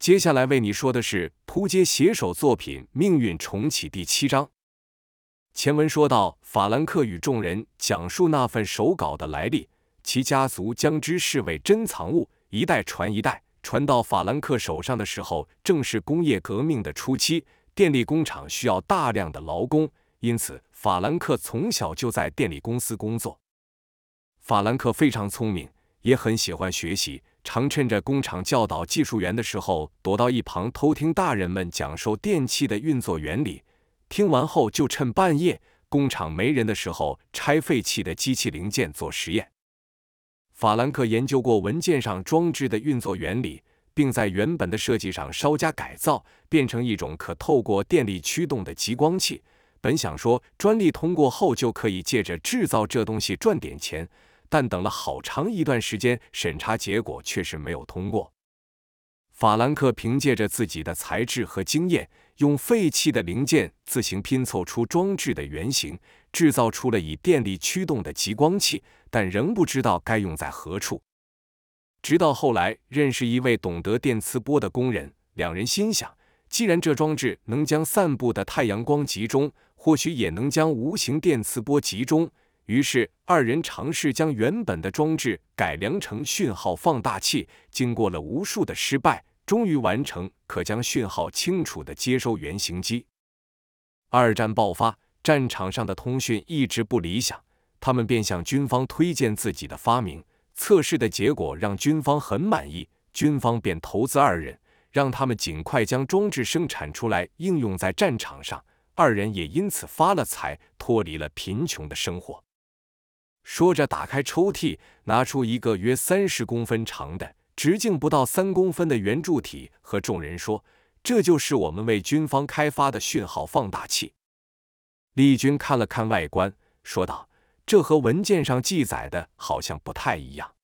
接下来为你说的是扑街写手作品《命运重启》第七章。前文说到，法兰克与众人讲述那份手稿的来历，其家族将之视为珍藏物，一代传一代，传到法兰克手上的时候，正是工业革命的初期，电力工厂需要大量的劳工，因此法兰克从小就在电力公司工作。法兰克非常聪明，也很喜欢学习。常趁着工厂教导技术员的时候，躲到一旁偷听大人们讲授电器的运作原理。听完后，就趁半夜工厂没人的时候，拆废弃的机器零件做实验。法兰克研究过文件上装置的运作原理，并在原本的设计上稍加改造，变成一种可透过电力驱动的激光器。本想说专利通过后就可以借着制造这东西赚点钱。但等了好长一段时间，审查结果却是没有通过。法兰克凭借着自己的才智和经验，用废弃的零件自行拼凑出装置的原型，制造出了以电力驱动的极光器，但仍不知道该用在何处。直到后来认识一位懂得电磁波的工人，两人心想，既然这装置能将散布的太阳光集中，或许也能将无形电磁波集中。于是，二人尝试将原本的装置改良成讯号放大器。经过了无数的失败，终于完成可将讯号清楚的接收原型机。二战爆发，战场上的通讯一直不理想，他们便向军方推荐自己的发明。测试的结果让军方很满意，军方便投资二人，让他们尽快将装置生产出来，应用在战场上。二人也因此发了财，脱离了贫穷的生活。说着，打开抽屉，拿出一个约三十公分长的、直径不到三公分的圆柱体，和众人说：“这就是我们为军方开发的讯号放大器。”丽君看了看外观，说道：“这和文件上记载的好像不太一样。”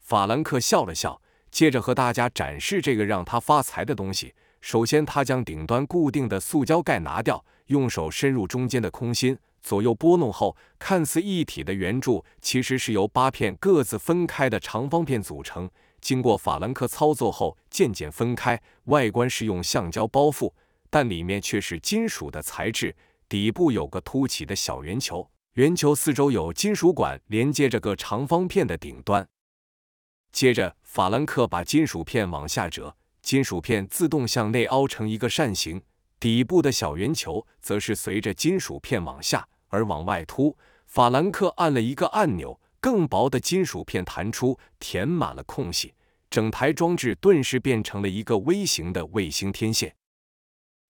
法兰克笑了笑，接着和大家展示这个让他发财的东西。首先，他将顶端固定的塑胶盖拿掉，用手伸入中间的空心。左右拨弄后，看似一体的圆柱其实是由八片各自分开的长方片组成。经过法兰克操作后，渐渐分开。外观是用橡胶包覆，但里面却是金属的材质。底部有个凸起的小圆球，圆球四周有金属管连接着个长方片的顶端。接着，法兰克把金属片往下折，金属片自动向内凹成一个扇形。底部的小圆球则是随着金属片往下。而往外凸，法兰克按了一个按钮，更薄的金属片弹出，填满了空隙，整台装置顿时变成了一个微型的卫星天线。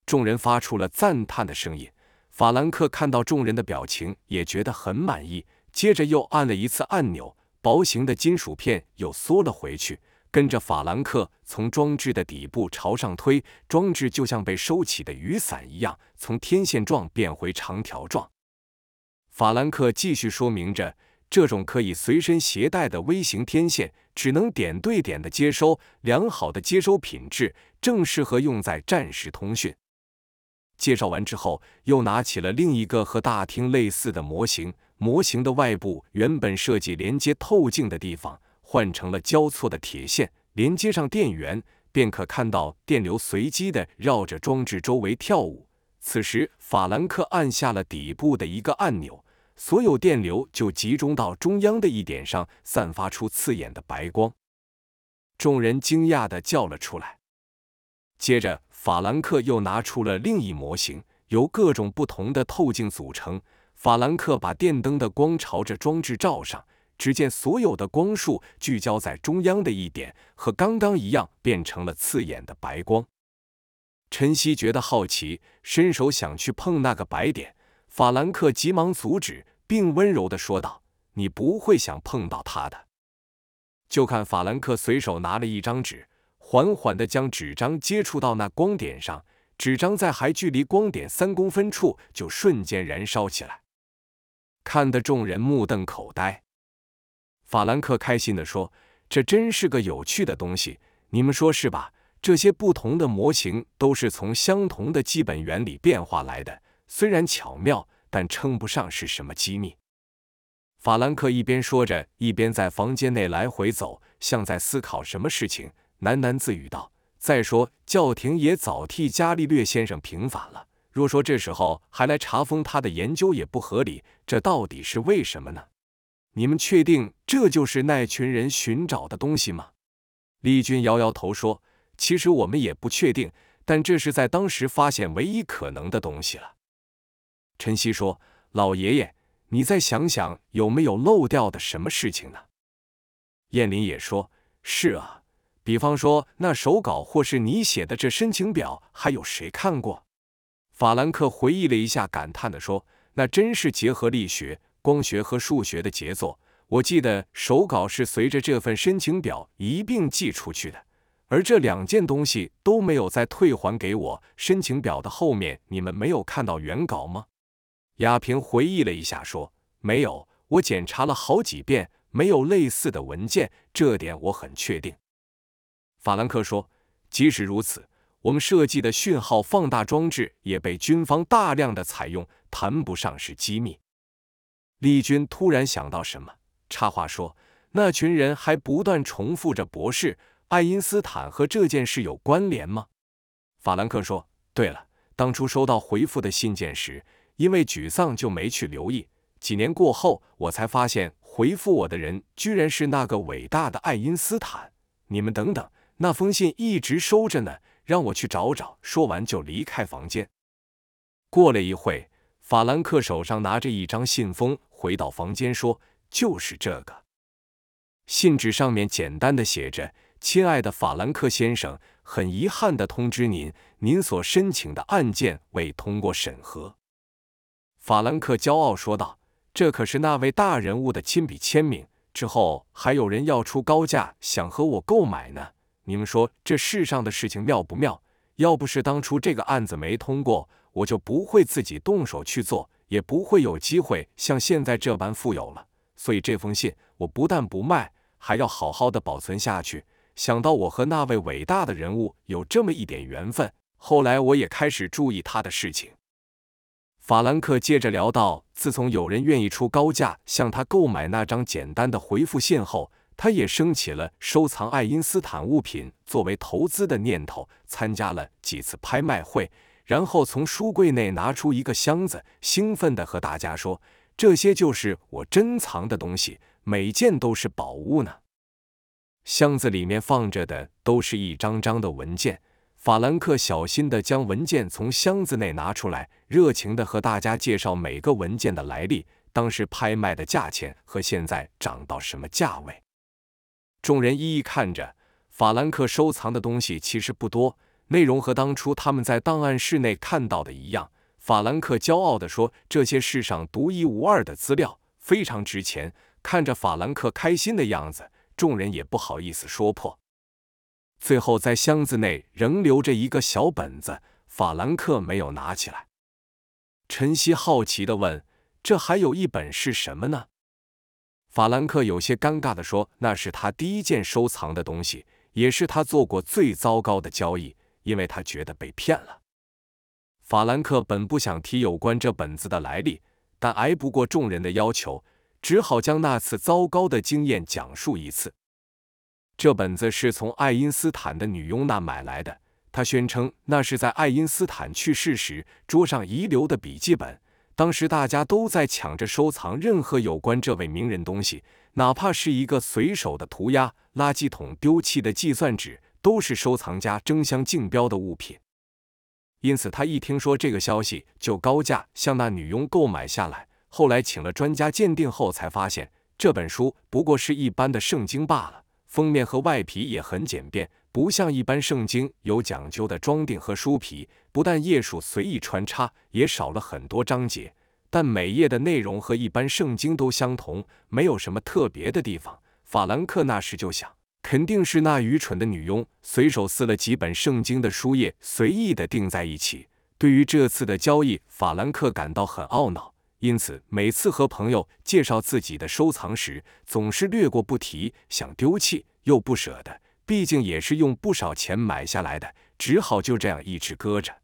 众人发出了赞叹的声音。法兰克看到众人的表情，也觉得很满意。接着又按了一次按钮，薄型的金属片又缩了回去，跟着法兰克从装置的底部朝上推，装置就像被收起的雨伞一样，从天线状变回长条状。法兰克继续说明着，这种可以随身携带的微型天线，只能点对点的接收，良好的接收品质正适合用在战时通讯。介绍完之后，又拿起了另一个和大厅类似的模型，模型的外部原本设计连接透镜的地方，换成了交错的铁线，连接上电源，便可看到电流随机的绕着装置周围跳舞。此时，法兰克按下了底部的一个按钮，所有电流就集中到中央的一点上，散发出刺眼的白光。众人惊讶的叫了出来。接着，法兰克又拿出了另一模型，由各种不同的透镜组成。法兰克把电灯的光朝着装置照上，只见所有的光束聚焦在中央的一点，和刚刚一样，变成了刺眼的白光。陈曦觉得好奇，伸手想去碰那个白点，法兰克急忙阻止，并温柔的说道：“你不会想碰到它的。”就看法兰克随手拿了一张纸，缓缓的将纸张接触到那光点上，纸张在还距离光点三公分处就瞬间燃烧起来，看得众人目瞪口呆。法兰克开心的说：“这真是个有趣的东西，你们说是吧？”这些不同的模型都是从相同的基本原理变化来的，虽然巧妙，但称不上是什么机密。法兰克一边说着，一边在房间内来回走，像在思考什么事情，喃喃自语道：“再说，教廷也早替伽利略先生平反了。若说这时候还来查封他的研究也不合理，这到底是为什么呢？你们确定这就是那群人寻找的东西吗？丽君摇摇头说：“其实我们也不确定，但这是在当时发现唯一可能的东西了。”陈曦说：“老爷爷，你再想想有没有漏掉的什么事情呢？”燕林也说：“是啊，比方说那手稿，或是你写的这申请表，还有谁看过？”法兰克回忆了一下，感叹地说：“那真是结合力学、光学和数学的杰作。我记得手稿是随着这份申请表一并寄出去的，而这两件东西都没有再退还给我。申请表的后面，你们没有看到原稿吗？”亚平回忆了一下，说：“没有，我检查了好几遍，没有类似的文件，这点我很确定。”法兰克说：“即使如此。”我们设计的讯号放大装置也被军方大量的采用，谈不上是机密。丽君突然想到什么，插话说：“那群人还不断重复着，博士，爱因斯坦和这件事有关联吗？”法兰克说：“对了，当初收到回复的信件时，因为沮丧就没去留意。几年过后，我才发现回复我的人居然是那个伟大的爱因斯坦。你们等等，那封信一直收着呢。”让我去找找。说完就离开房间。过了一会，法兰克手上拿着一张信封，回到房间说：“就是这个。”信纸上面简单的写着：“亲爱的法兰克先生，很遗憾的通知您，您所申请的案件未通过审核。”法兰克骄傲说道：“这可是那位大人物的亲笔签名。之后还有人要出高价，想和我购买呢。”你们说这世上的事情妙不妙？要不是当初这个案子没通过，我就不会自己动手去做，也不会有机会像现在这般富有了。所以这封信我不但不卖，还要好好的保存下去。想到我和那位伟大的人物有这么一点缘分，后来我也开始注意他的事情。法兰克接着聊到，自从有人愿意出高价向他购买那张简单的回复信后。他也升起了收藏爱因斯坦物品作为投资的念头，参加了几次拍卖会，然后从书柜内拿出一个箱子，兴奋地和大家说：“这些就是我珍藏的东西，每件都是宝物呢。”箱子里面放着的都是一张张的文件。法兰克小心地将文件从箱子内拿出来，热情地和大家介绍每个文件的来历、当时拍卖的价钱和现在涨到什么价位。众人一一看着，法兰克收藏的东西其实不多，内容和当初他们在档案室内看到的一样。法兰克骄傲地说：“这些世上独一无二的资料，非常值钱。”看着法兰克开心的样子，众人也不好意思说破。最后，在箱子内仍留着一个小本子，法兰克没有拿起来。陈曦好奇地问：“这还有一本是什么呢？”法兰克有些尴尬地说：“那是他第一件收藏的东西，也是他做过最糟糕的交易，因为他觉得被骗了。”法兰克本不想提有关这本子的来历，但挨不过众人的要求，只好将那次糟糕的经验讲述一次。这本子是从爱因斯坦的女佣那买来的，他宣称那是在爱因斯坦去世时桌上遗留的笔记本。当时大家都在抢着收藏任何有关这位名人东西，哪怕是一个随手的涂鸦、垃圾桶丢弃的计算纸，都是收藏家争相竞标的物品。因此，他一听说这个消息，就高价向那女佣购买下来。后来请了专家鉴定后，才发现这本书不过是一般的圣经罢了，封面和外皮也很简便，不像一般圣经有讲究的装订和书皮。不但页数随意穿插，也少了很多章节，但每页的内容和一般圣经都相同，没有什么特别的地方。法兰克那时就想，肯定是那愚蠢的女佣随手撕了几本圣经的书页，随意的钉在一起。对于这次的交易，法兰克感到很懊恼，因此每次和朋友介绍自己的收藏时，总是略过不提，想丢弃又不舍得，毕竟也是用不少钱买下来的，只好就这样一直搁着。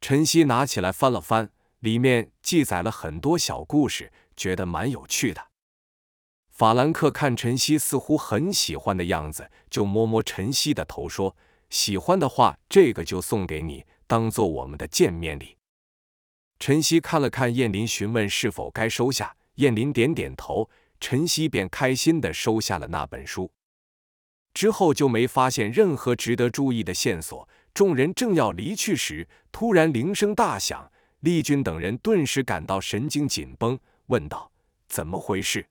晨曦拿起来翻了翻，里面记载了很多小故事，觉得蛮有趣的。法兰克看晨曦似乎很喜欢的样子，就摸摸晨曦的头说：“喜欢的话，这个就送给你，当做我们的见面礼。”陈曦看了看燕林，询问是否该收下。燕林点点头，陈曦便开心的收下了那本书。之后就没发现任何值得注意的线索。众人正要离去时，突然铃声大响，丽君等人顿时感到神经紧绷，问道：“怎么回事？”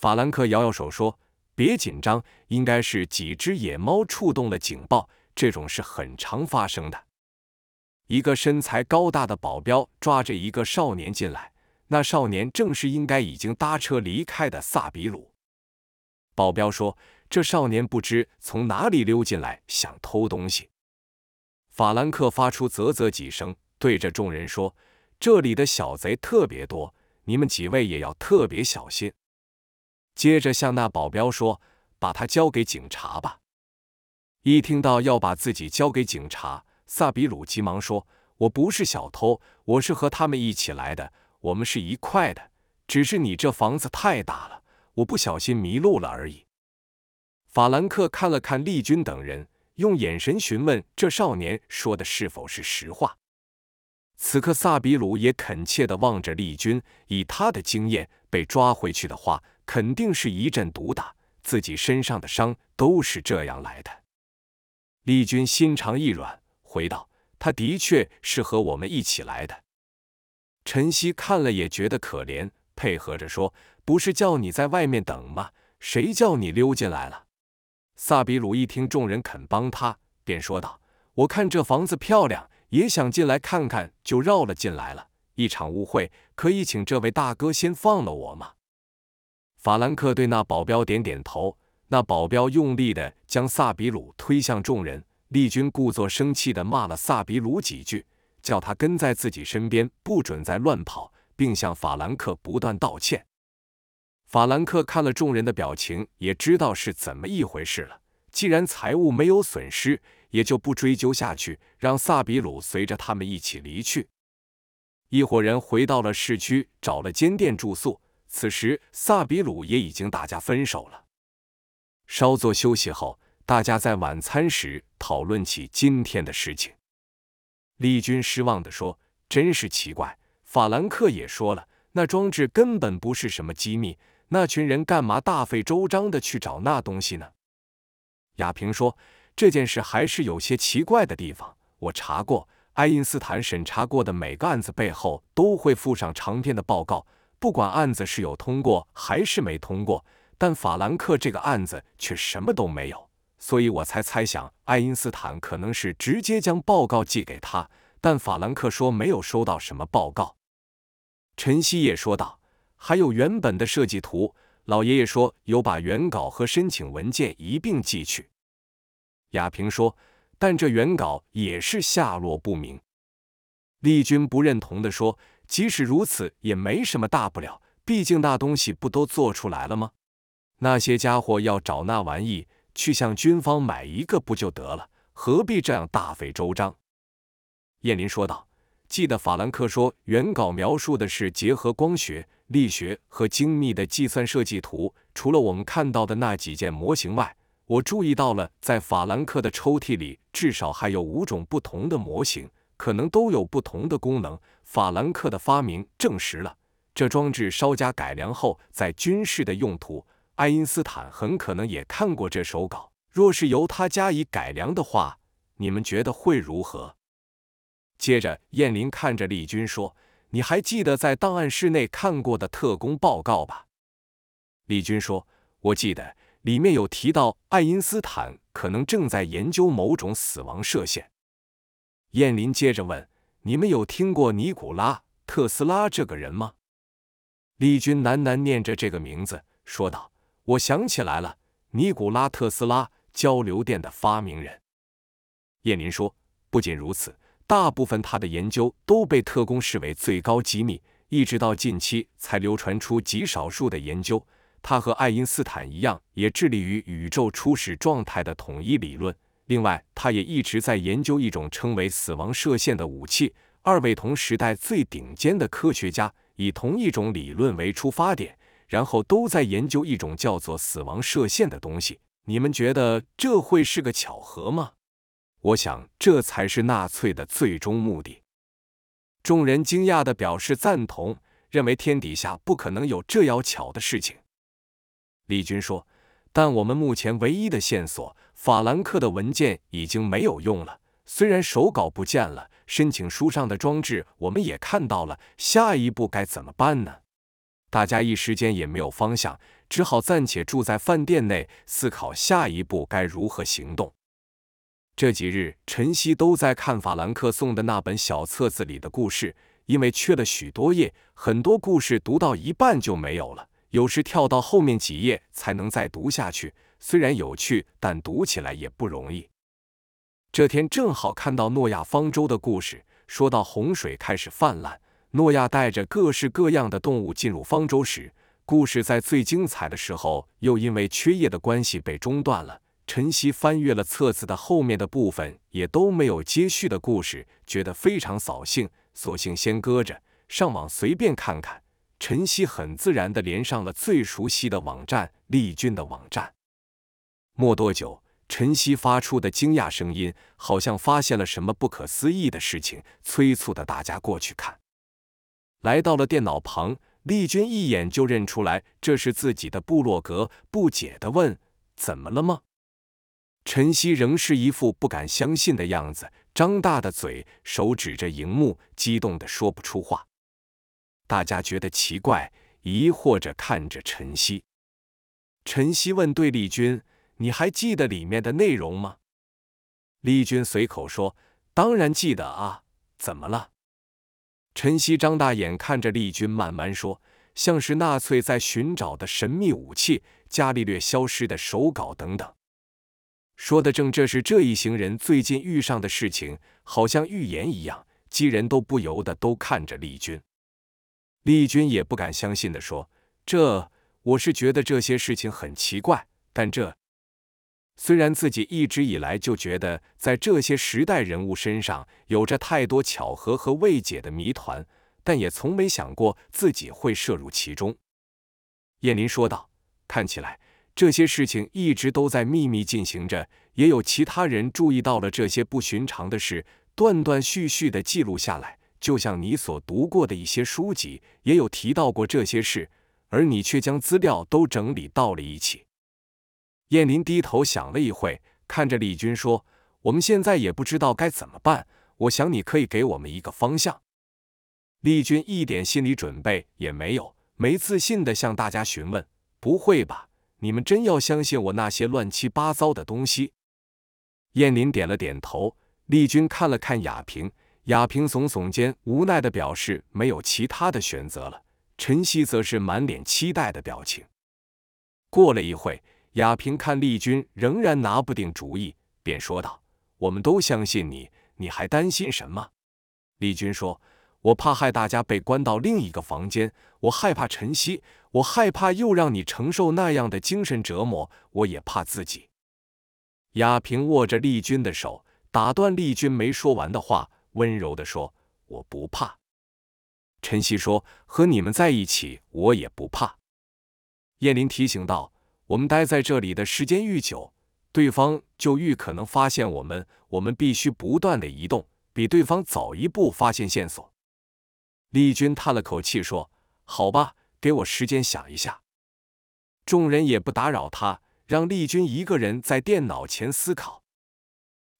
法兰克摇摇手说：“别紧张，应该是几只野猫触动了警报。这种事很常发生的。”一个身材高大的保镖抓着一个少年进来，那少年正是应该已经搭车离开的萨比鲁。保镖说：“这少年不知从哪里溜进来，想偷东西。”法兰克发出啧啧几声，对着众人说：“这里的小贼特别多，你们几位也要特别小心。”接着向那保镖说：“把他交给警察吧。”一听到要把自己交给警察，萨比鲁急忙说：“我不是小偷，我是和他们一起来的，我们是一块的。只是你这房子太大了，我不小心迷路了而已。”法兰克看了看丽君等人。用眼神询问这少年说的是否是实话。此刻，萨比鲁也恳切地望着丽君，以他的经验，被抓回去的话，肯定是一阵毒打，自己身上的伤都是这样来的。丽君心肠一软，回道：“他的确是和我们一起来的。”陈曦看了也觉得可怜，配合着说：“不是叫你在外面等吗？谁叫你溜进来了？”萨比鲁一听众人肯帮他，便说道：“我看这房子漂亮，也想进来看看，就绕了进来了。一场误会，可以请这位大哥先放了我吗？”法兰克对那保镖点点头，那保镖用力的将萨比鲁推向众人。丽君故作生气的骂了萨比鲁几句，叫他跟在自己身边，不准再乱跑，并向法兰克不断道歉。法兰克看了众人的表情，也知道是怎么一回事了。既然财物没有损失，也就不追究下去，让萨比鲁随着他们一起离去。一伙人回到了市区，找了间店住宿。此时，萨比鲁也已经大家分手了。稍作休息后，大家在晚餐时讨论起今天的事情。丽君失望地说：“真是奇怪。”法兰克也说了：“那装置根本不是什么机密。”那群人干嘛大费周章的去找那东西呢？亚平说：“这件事还是有些奇怪的地方。我查过，爱因斯坦审查过的每个案子背后都会附上长篇的报告，不管案子是有通过还是没通过。但法兰克这个案子却什么都没有，所以我才猜想爱因斯坦可能是直接将报告寄给他。但法兰克说没有收到什么报告。”陈曦也说道。还有原本的设计图，老爷爷说有把原稿和申请文件一并寄去。亚平说，但这原稿也是下落不明。丽君不认同的说，即使如此也没什么大不了，毕竟那东西不都做出来了吗？那些家伙要找那玩意，去向军方买一个不就得了？何必这样大费周章？燕林说道。记得法兰克说，原稿描述的是结合光学、力学和精密的计算设计图。除了我们看到的那几件模型外，我注意到了，在法兰克的抽屉里至少还有五种不同的模型，可能都有不同的功能。法兰克的发明证实了这装置稍加改良后在军事的用途。爱因斯坦很可能也看过这手稿，若是由他加以改良的话，你们觉得会如何？接着，燕林看着丽君说：“你还记得在档案室内看过的特工报告吧？”丽君说：“我记得，里面有提到爱因斯坦可能正在研究某种死亡射线。”燕林接着问：“你们有听过尼古拉·特斯拉这个人吗？”丽君喃喃念着这个名字，说道：“我想起来了，尼古拉·特斯拉，交流电的发明人。”燕林说：“不仅如此。”大部分他的研究都被特工视为最高机密，一直到近期才流传出极少数的研究。他和爱因斯坦一样，也致力于宇宙初始状态的统一理论。另外，他也一直在研究一种称为死亡射线的武器。二位同时代最顶尖的科学家以同一种理论为出发点，然后都在研究一种叫做死亡射线的东西。你们觉得这会是个巧合吗？我想这才是纳粹的最终目的。众人惊讶的表示赞同，认为天底下不可能有这样巧的事情。李军说：“但我们目前唯一的线索，法兰克的文件已经没有用了。虽然手稿不见了，申请书上的装置我们也看到了。下一步该怎么办呢？”大家一时间也没有方向，只好暂且住在饭店内，思考下一步该如何行动。这几日，晨曦都在看法兰克送的那本小册子里的故事，因为缺了许多页，很多故事读到一半就没有了，有时跳到后面几页才能再读下去。虽然有趣，但读起来也不容易。这天正好看到诺亚方舟的故事，说到洪水开始泛滥。诺亚带着各式各样的动物进入方舟时，故事在最精彩的时候又因为缺页的关系被中断了。晨曦翻阅了册子的后面的部分，也都没有接续的故事，觉得非常扫兴，索性先搁着，上网随便看看。晨曦很自然地连上了最熟悉的网站——丽君的网站。没多久，晨曦发出的惊讶声音，好像发现了什么不可思议的事情，催促的大家过去看。来到了电脑旁，丽君一眼就认出来这是自己的部落格，不解地问：“怎么了吗？”晨曦仍是一副不敢相信的样子，张大的嘴，手指着荧幕，激动的说不出话。大家觉得奇怪，疑惑着看着晨曦。晨曦问：“对丽君，你还记得里面的内容吗？”丽君随口说：“当然记得啊，怎么了？”晨曦张大眼看着丽君，慢慢说：“像是纳粹在寻找的神秘武器，伽利略消失的手稿等等。”说的正这是这一行人最近遇上的事情，好像预言一样，几人都不由得都看着丽君。丽君也不敢相信的说：“这，我是觉得这些事情很奇怪，但这……”虽然自己一直以来就觉得在这些时代人物身上有着太多巧合和未解的谜团，但也从没想过自己会涉入其中。燕林说道：“看起来这些事情一直都在秘密进行着，也有其他人注意到了这些不寻常的事，断断续续的记录下来。就像你所读过的一些书籍，也有提到过这些事，而你却将资料都整理到了一起。”燕林低头想了一会，看着李军说：“我们现在也不知道该怎么办。我想你可以给我们一个方向。”丽君一点心理准备也没有，没自信的向大家询问：“不会吧？你们真要相信我那些乱七八糟的东西？”燕林点了点头。丽君看了看雅萍，雅萍耸耸肩，无奈的表示没有其他的选择了。陈曦则是满脸期待的表情。过了一会。雅萍看丽君仍然拿不定主意，便说道：“我们都相信你，你还担心什么？”丽君说：“我怕害大家被关到另一个房间，我害怕晨曦，我害怕又让你承受那样的精神折磨，我也怕自己。”雅萍握着丽君的手，打断丽君没说完的话，温柔地说：“我不怕。”晨曦说：“和你们在一起，我也不怕。”叶林提醒道。我们待在这里的时间愈久，对方就愈可能发现我们。我们必须不断的移动，比对方早一步发现线索。丽君叹了口气说：“好吧，给我时间想一下。”众人也不打扰他，让丽君一个人在电脑前思考。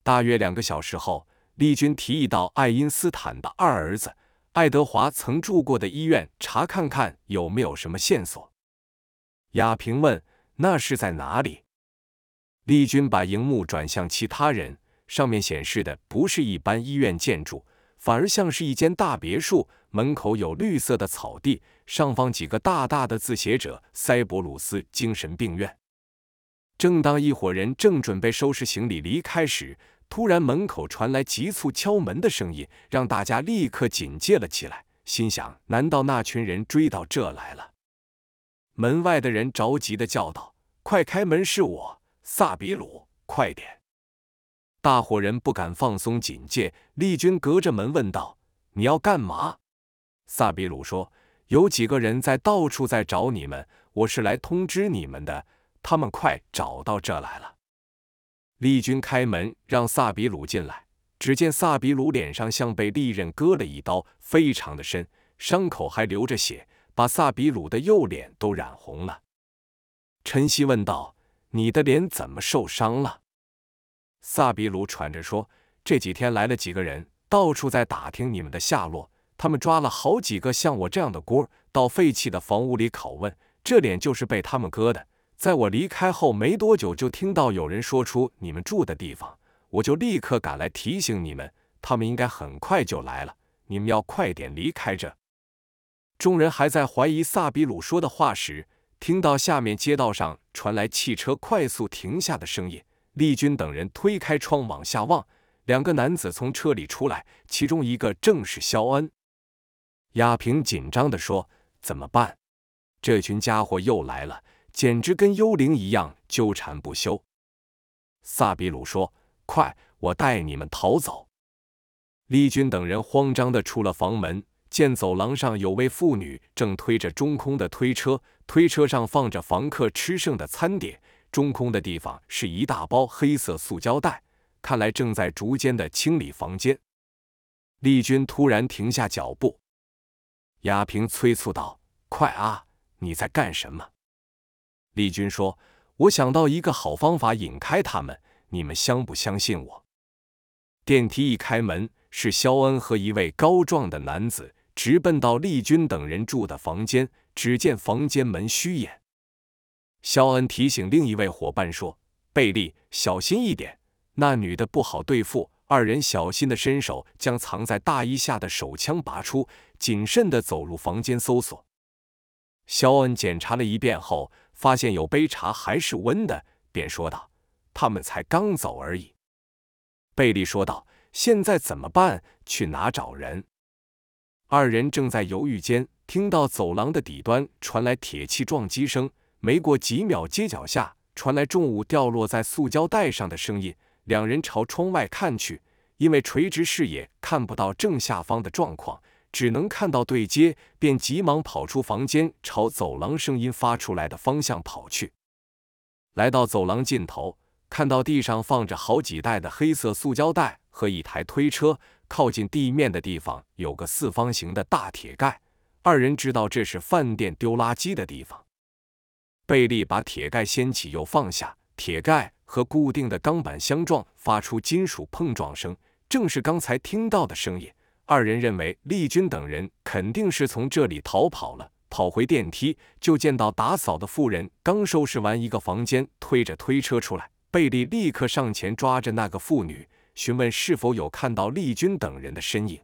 大约两个小时后，丽君提议到爱因斯坦的二儿子爱德华曾住过的医院查看看有没有什么线索。雅萍问。那是在哪里？丽君把荧幕转向其他人，上面显示的不是一般医院建筑，反而像是一间大别墅，门口有绿色的草地，上方几个大大的字写着“塞伯鲁斯精神病院”。正当一伙人正准备收拾行李离开时，突然门口传来急促敲门的声音，让大家立刻警戒了起来，心想：难道那群人追到这来了？门外的人着急的叫道：“快开门，是我，萨比鲁，快点！”大伙人不敢放松警戒。丽君隔着门问道：“你要干嘛？”萨比鲁说：“有几个人在到处在找你们，我是来通知你们的。他们快找到这来了。”丽君开门让萨比鲁进来，只见萨比鲁脸上像被利刃割了一刀，非常的深，伤口还流着血，把萨比鲁的右脸都染红了。陈曦问道：“你的脸怎么受伤了？”萨比鲁喘着说：“这几天来了几个人，到处在打听你们的下落。他们抓了好几个像我这样的锅，到废弃的房屋里拷问。这脸就是被他们割的。在我离开后没多久，就听到有人说出你们住的地方，我就立刻赶来提醒你们。他们应该很快就来了，你们要快点离开这。”众人还在怀疑萨比鲁说的话时，听到下面街道上传来汽车快速停下的声音。丽君等人推开窗往下望，两个男子从车里出来，其中一个正是肖恩。亚平紧张地说：“怎么办？这群家伙又来了，简直跟幽灵一样纠缠不休。”萨比鲁说：“快，我带你们逃走。”丽君等人慌张地出了房门，见走廊上有位妇女正推着中空的推车，推车上放着房客吃剩的餐点。中空的地方是一大包黑色塑胶袋，看来正在逐渐的清理房间。丽君突然停下脚步，亚平催促道：“快啊，你在干什么？”丽君说：“我想到一个好方法引开他们，你们相不相信我？”电梯一开门，是肖恩和一位高壮的男子直奔到丽君等人住的房间，只见房间门虚掩。肖恩提醒另一位伙伴说：“贝利，小心一点，那女的不好对付。”二人小心的伸手将藏在大衣下的手枪拔出，谨慎的走入房间搜索。肖恩检查了一遍后，发现有杯茶还是温的，便说道：“他们才刚走而已。”贝利说道：“现在怎么办？去哪找人？”二人正在犹豫间，听到走廊的底端传来铁器撞击声。没过几秒，街角下传来重物掉落在塑胶袋上的声音。两人朝窗外看去，因为垂直视野看不到正下方的状况，只能看到对街，便急忙跑出房间，朝走廊声音发出来的方向跑去。来到走廊尽头，看到地上放着好几袋的黑色塑胶袋和一台推车，靠近地面的地方有个四方形的大铁盖。二人知道这是饭店丢垃圾的地方。贝利把铁盖掀起又放下，铁盖和固定的钢板相撞，发出金属碰撞声，正是刚才听到的声音。二人认为丽君等人肯定是从这里逃跑了，跑回电梯就见到打扫的妇人刚收拾完一个房间，推着推车出来。贝利立刻上前抓着那个妇女，询问是否有看到丽君等人的身影。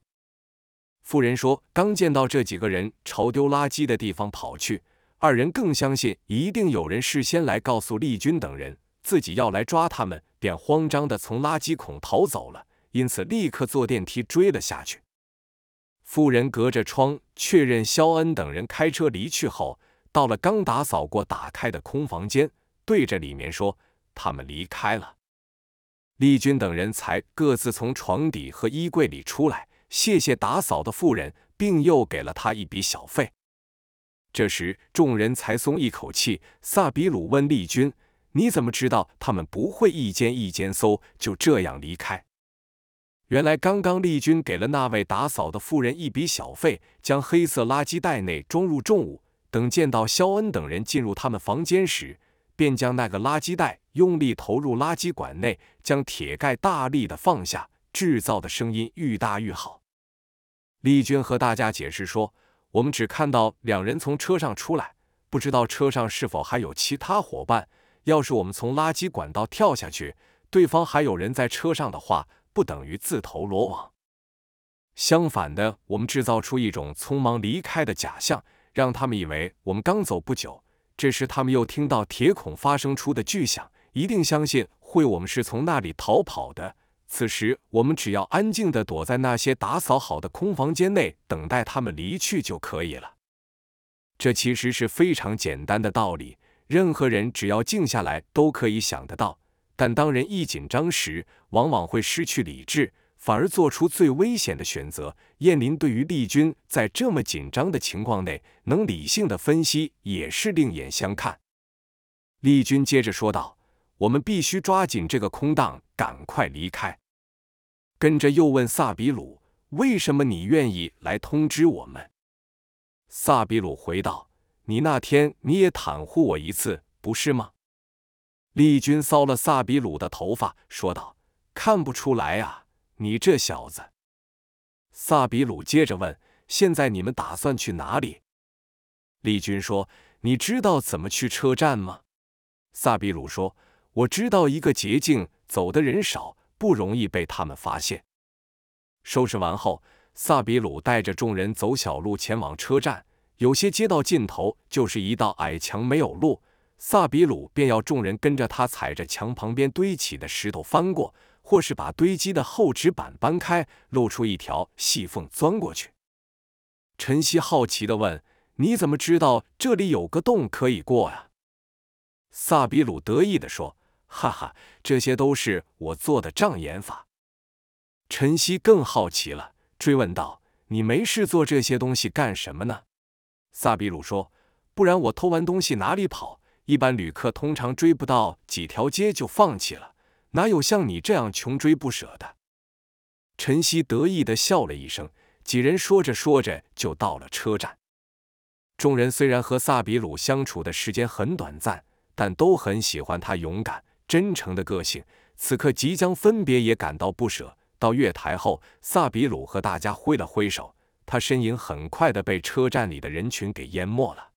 妇人说：“刚见到这几个人朝丢垃圾的地方跑去。”二人更相信一定有人事先来告诉丽君等人自己要来抓他们，便慌张的从垃圾孔逃走了，因此立刻坐电梯追了下去。妇人隔着窗确认肖恩等人开车离去后，到了刚打扫过打开的空房间，对着里面说：“他们离开了。”丽君等人才各自从床底和衣柜里出来，谢谢打扫的妇人，并又给了他一笔小费。这时，众人才松一口气。萨比鲁问丽君：“你怎么知道他们不会一间一间搜，就这样离开？”原来，刚刚丽君给了那位打扫的妇人一笔小费，将黑色垃圾袋内装入重物。等见到肖恩等人进入他们房间时，便将那个垃圾袋用力投入垃圾管内，将铁盖大力的放下，制造的声音愈大愈好。丽君和大家解释说。我们只看到两人从车上出来，不知道车上是否还有其他伙伴。要是我们从垃圾管道跳下去，对方还有人在车上的话，不等于自投罗网。相反的，我们制造出一种匆忙离开的假象，让他们以为我们刚走不久。这时，他们又听到铁孔发生出的巨响，一定相信会我们是从那里逃跑的。此时，我们只要安静的躲在那些打扫好的空房间内，等待他们离去就可以了。这其实是非常简单的道理，任何人只要静下来都可以想得到。但当人一紧张时，往往会失去理智，反而做出最危险的选择。燕林对于丽君在这么紧张的情况内能理性的分析，也是另眼相看。丽君接着说道：“我们必须抓紧这个空档，赶快离开。”跟着又问萨比鲁：“为什么你愿意来通知我们？”萨比鲁回道：“你那天你也袒护我一次，不是吗？”丽君搔了萨比鲁的头发，说道：“看不出来啊，你这小子。”萨比鲁接着问：“现在你们打算去哪里？”丽君说：“你知道怎么去车站吗？”萨比鲁说：“我知道一个捷径，走的人少，不容易被他们发现。”收拾完后，萨比鲁带着众人走小路前往车站。有些街道尽头就是一道矮墙，没有路。萨比鲁便要众人跟着他踩着墙旁边堆起的石头翻过，或是把堆积的厚纸板搬开，露出一条细缝钻过去。陈曦好奇地问：“你怎么知道这里有个洞可以过呀？”萨比鲁得意地说：“哈哈，这些都是我做的障眼法。”陈曦更好奇了，追问道：“你没事做这些东西干什么呢？”萨比鲁说：“不然我偷完东西哪里跑？”一般旅客通常追不到几条街就放弃了，哪有像你这样穷追不舍的？陈曦得意的笑了一声。几人说着说着就到了车站。众人虽然和萨比鲁相处的时间很短暂，但都很喜欢他勇敢、真诚的个性。此刻即将分别，也感到不舍。到月台后，萨比鲁和大家挥了挥手，他身影很快的被车站里的人群给淹没了。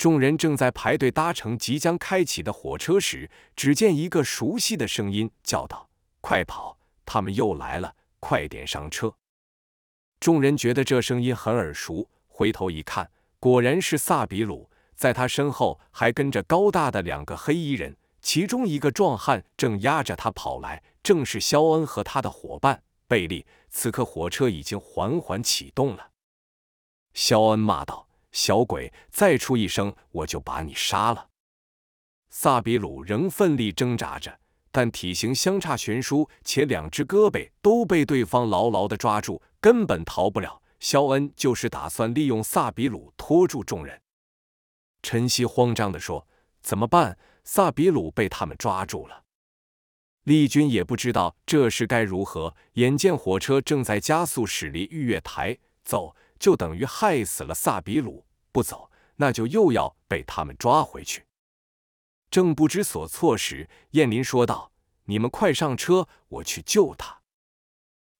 众人正在排队搭乘即将开启的火车时，只见一个熟悉的声音叫道：“快跑！他们又来了，快点上车！”众人觉得这声音很耳熟，回头一看，果然是萨比鲁，在他身后还跟着高大的两个黑衣人，其中一个壮汉正压着他跑来，正是肖恩和他的伙伴贝利。此刻火车已经缓缓启动了，肖恩骂道。小鬼，再出一声，我就把你杀了！萨比鲁仍奋力挣扎着，但体型相差悬殊，且两只胳膊都被对方牢牢的抓住，根本逃不了。肖恩就是打算利用萨比鲁拖住众人。陈曦慌张地说：“怎么办？萨比鲁被他们抓住了。”丽君也不知道这事该如何。眼见火车正在加速驶离御月台，走。就等于害死了萨比鲁，不走，那就又要被他们抓回去。正不知所措时，燕林说道：“你们快上车，我去救他。”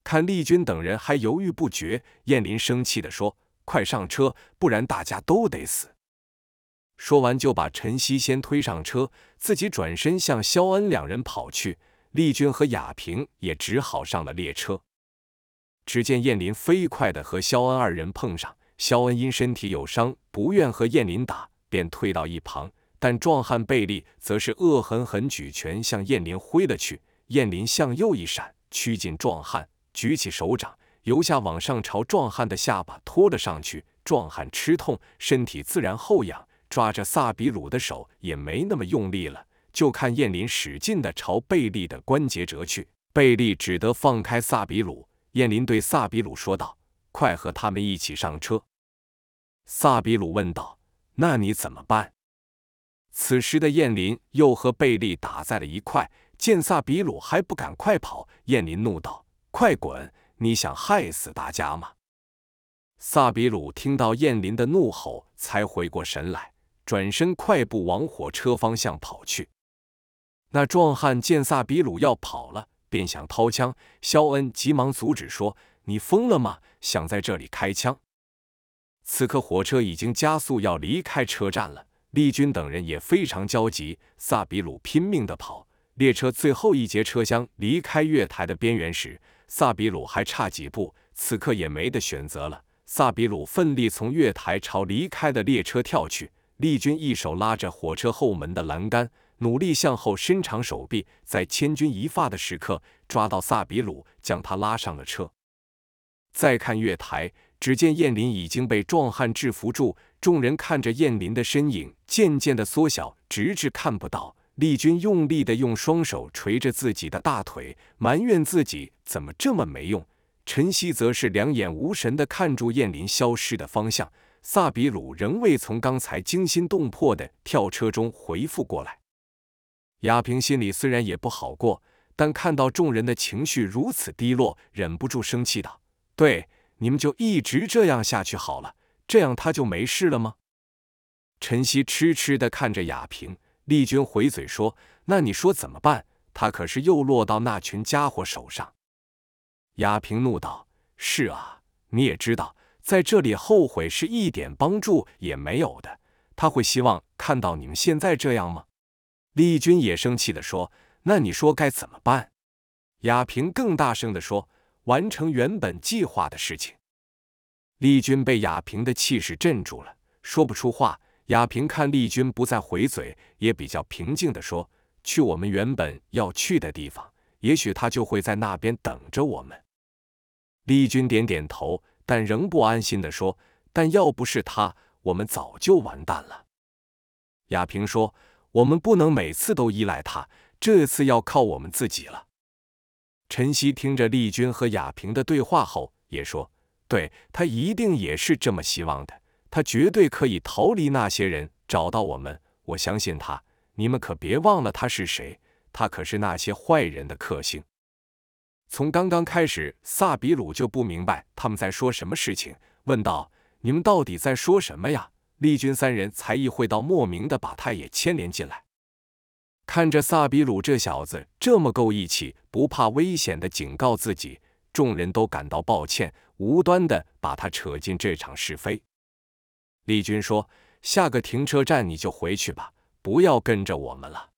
看丽君等人还犹豫不决，燕林生气地说：“快上车，不然大家都得死。”说完，就把陈曦先推上车，自己转身向肖恩两人跑去。丽君和雅萍也只好上了列车。只见燕林飞快地和肖恩二人碰上，肖恩因身体有伤，不愿和燕林打，便退到一旁。但壮汉贝利则是恶狠狠举拳向燕林挥了去，燕林向右一闪，趋近壮汉，举起手掌，由下往上朝壮汉的下巴拖了上去。壮汉吃痛，身体自然后仰，抓着萨比鲁的手也没那么用力了，就看燕林使劲地朝贝利的关节折去，贝利只得放开萨比鲁。燕林对萨比鲁说道：“快和他们一起上车。”萨比鲁问道：“那你怎么办？”此时的燕林又和贝利打在了一块，见萨比鲁还不赶快跑，燕林怒道：“快滚！你想害死大家吗？”萨比鲁听到燕林的怒吼，才回过神来，转身快步往火车方向跑去。那壮汉见萨比鲁要跑了。便想掏枪，肖恩急忙阻止说：“你疯了吗？想在这里开枪？”此刻火车已经加速要离开车站了，丽君等人也非常焦急。萨比鲁拼命地跑，列车最后一节车厢离开月台的边缘时，萨比鲁还差几步。此刻也没得选择了，萨比鲁奋力从月台朝离开的列车跳去，丽君一手拉着火车后门的栏杆。努力向后伸长手臂，在千钧一发的时刻抓到萨比鲁，将他拉上了车。再看月台，只见燕林已经被壮汉制服住。众人看着燕林的身影渐渐的缩小，直至看不到。丽君用力的用双手捶着自己的大腿，埋怨自己怎么这么没用。陈曦则是两眼无神的看住燕林消失的方向。萨比鲁仍未从刚才惊心动魄的跳车中回复过来。亚平心里虽然也不好过，但看到众人的情绪如此低落，忍不住生气道：“对，你们就一直这样下去好了，这样他就没事了吗？”陈曦痴痴的看着亚平，丽君回嘴说：“那你说怎么办？他可是又落到那群家伙手上。”亚平怒道：“是啊，你也知道，在这里后悔是一点帮助也没有的。他会希望看到你们现在这样吗？”丽君也生气的说：“那你说该怎么办？”亚平更大声的说：“完成原本计划的事情。”丽君被亚平的气势镇住了，说不出话。亚平看丽君不再回嘴，也比较平静的说：“去我们原本要去的地方。”也许他就会在那边等着我们。丽君点点头，但仍不安心地说：“但要不是他，我们早就完蛋了。”亚平说：“我们不能每次都依赖他，这次要靠我们自己了。”陈曦听着丽君和亚平的对话后，也说：“对他一定也是这么希望的，他绝对可以逃离那些人，找到我们。我相信他，你们可别忘了他是谁。”他可是那些坏人的克星。从刚刚开始，萨比鲁就不明白他们在说什么事情，问道：“你们到底在说什么呀？”丽君三人才意会到，莫名的把他也牵连进来。看着萨比鲁这小子这么够义气，不怕危险的警告自己，众人都感到抱歉，无端的把他扯进这场是非。丽君说：“下个停车站你就回去吧，不要跟着我们了。”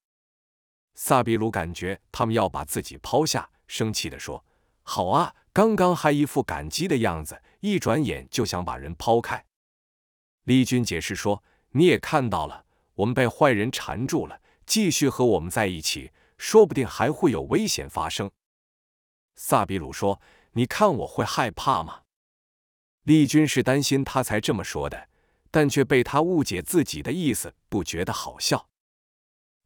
萨比鲁感觉他们要把自己抛下，生气地说：“好啊，刚刚还一副感激的样子，一转眼就想把人抛开。”丽君解释说：“你也看到了，我们被坏人缠住了，继续和我们在一起，说不定还会有危险发生。”萨比鲁说：“你看我会害怕吗？”丽君是担心他才这么说的，但却被他误解自己的意思，不觉得好笑。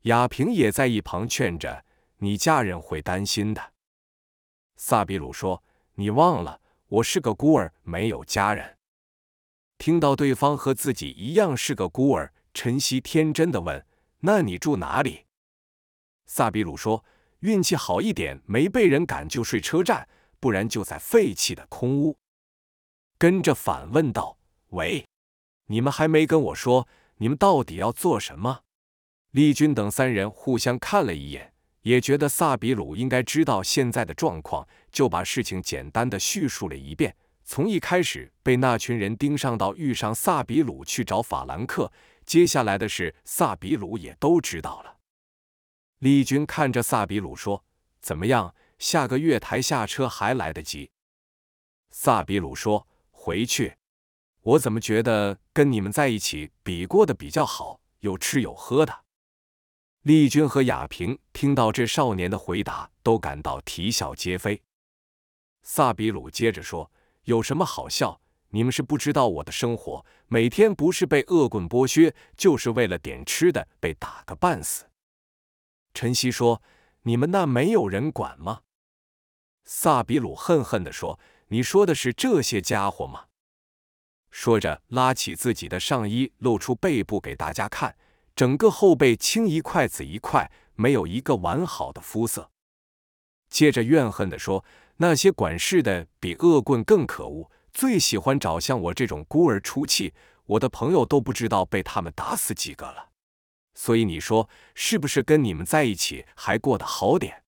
亚平也在一旁劝着：“你家人会担心的。”萨比鲁说：“你忘了，我是个孤儿，没有家人。”听到对方和自己一样是个孤儿，陈曦天真的问：“那你住哪里？”萨比鲁说：“运气好一点，没被人赶就睡车站，不然就在废弃的空屋。”跟着反问道：“喂，你们还没跟我说，你们到底要做什么？”丽君等三人互相看了一眼，也觉得萨比鲁应该知道现在的状况，就把事情简单的叙述了一遍。从一开始被那群人盯上，到遇上萨比鲁去找法兰克，接下来的事萨比鲁也都知道了。丽君看着萨比鲁说：“怎么样？下个月台下车还来得及？”萨比鲁说：“回去。我怎么觉得跟你们在一起比过得比较好，有吃有喝的。”丽君和雅萍听到这少年的回答，都感到啼笑皆非。萨比鲁接着说：“有什么好笑？你们是不知道我的生活，每天不是被恶棍剥削，就是为了点吃的被打个半死。”陈曦说：“你们那没有人管吗？”萨比鲁恨恨地说：“你说的是这些家伙吗？”说着，拉起自己的上衣，露出背部给大家看。整个后背青一块紫一块，没有一个完好的肤色。接着怨恨地说：“那些管事的比恶棍更可恶，最喜欢找像我这种孤儿出气。我的朋友都不知道被他们打死几个了。所以你说是不是跟你们在一起还过得好点？”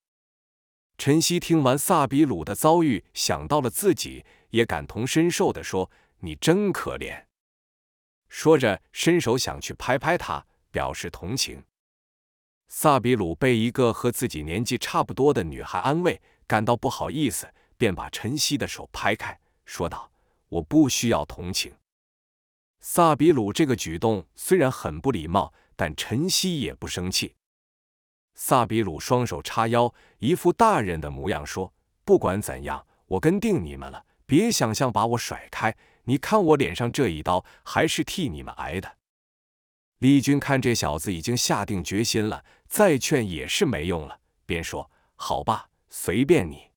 陈曦听完萨比鲁的遭遇，想到了自己，也感同身受地说：“你真可怜。”说着，伸手想去拍拍他。表示同情。萨比鲁被一个和自己年纪差不多的女孩安慰，感到不好意思，便把晨曦的手拍开，说道：“我不需要同情。”萨比鲁这个举动虽然很不礼貌，但晨曦也不生气。萨比鲁双手叉腰，一副大人的模样，说：“不管怎样，我跟定你们了，别想象把我甩开。你看我脸上这一刀，还是替你们挨的。”丽君看这小子已经下定决心了，再劝也是没用了，便说：“好吧，随便你。”